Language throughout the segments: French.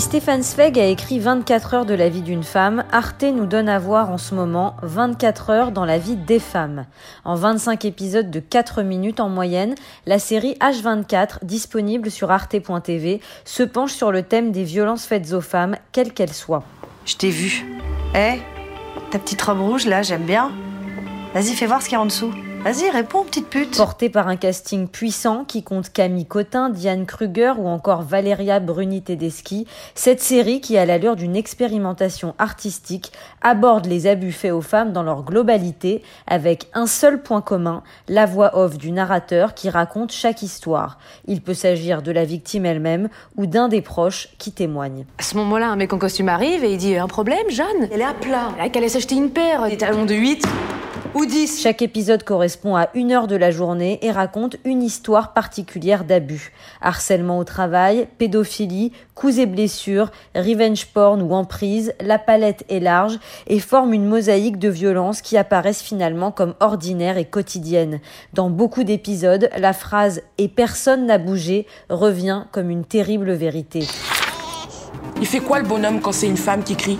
Stéphane Zweig a écrit 24 heures de la vie d'une femme, Arte nous donne à voir en ce moment 24 heures dans la vie des femmes. En 25 épisodes de 4 minutes en moyenne, la série H24, disponible sur arte.tv, se penche sur le thème des violences faites aux femmes, quelles qu'elles soient. Je t'ai vu. Eh, ta petite robe rouge là, j'aime bien. Vas-y, fais voir ce qu'il y a en dessous. Vas-y, réponds, petite pute. Porté par un casting puissant qui compte Camille Cotin, Diane Kruger ou encore Valeria Bruni Tedeschi, cette série, qui a l'allure d'une expérimentation artistique, aborde les abus faits aux femmes dans leur globalité, avec un seul point commun, la voix off du narrateur qui raconte chaque histoire. Il peut s'agir de la victime elle-même ou d'un des proches qui témoigne. À ce moment-là, un mec en costume arrive et il dit Un problème, Jeanne? Elle est à plat. Elle a qu'à aller s'acheter une paire, des talons de 8 ou 10. Chaque épisode correspond à une heure de la journée et raconte une histoire particulière d'abus. Harcèlement au travail, pédophilie, coups et blessures, revenge porn ou emprise, la palette est large et forme une mosaïque de violences qui apparaissent finalement comme ordinaires et quotidiennes. Dans beaucoup d'épisodes, la phrase et personne n'a bougé revient comme une terrible vérité. Il fait quoi le bonhomme quand c'est une femme qui crie?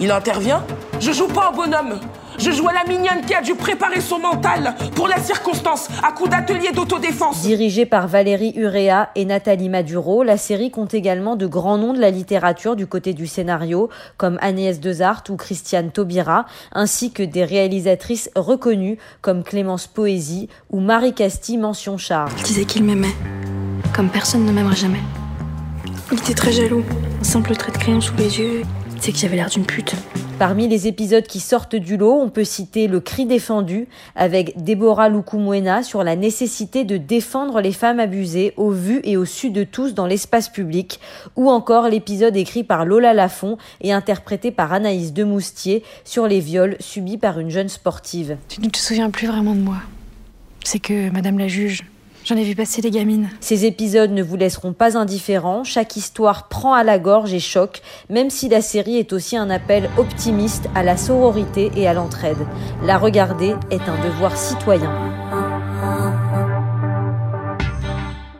Il intervient? Je joue pas au bonhomme je joue à la mignonne qui a dû préparer son mental pour la circonstance à coup d'atelier d'autodéfense. Dirigée par Valérie Urea et Nathalie Maduro, la série compte également de grands noms de la littérature du côté du scénario, comme Agnès Dezart ou Christiane Taubira, ainsi que des réalisatrices reconnues comme Clémence Poésie ou Marie Castille mention char. Il disait qu'il m'aimait, comme personne ne m'aimerait jamais. Il était très jaloux, un simple trait de crayon sous les yeux, c'est qu'il avait l'air d'une pute. Parmi les épisodes qui sortent du lot, on peut citer Le cri défendu avec Déborah Lukumwena sur la nécessité de défendre les femmes abusées au vu et au su de tous dans l'espace public, ou encore l'épisode écrit par Lola Lafont et interprété par Anaïs Demoustier sur les viols subis par une jeune sportive. Tu ne te souviens plus vraiment de moi. C'est que Madame la juge J'en ai vu passer des gamines. Ces épisodes ne vous laisseront pas indifférents. Chaque histoire prend à la gorge et choque, même si la série est aussi un appel optimiste à la sororité et à l'entraide. La regarder est un devoir citoyen.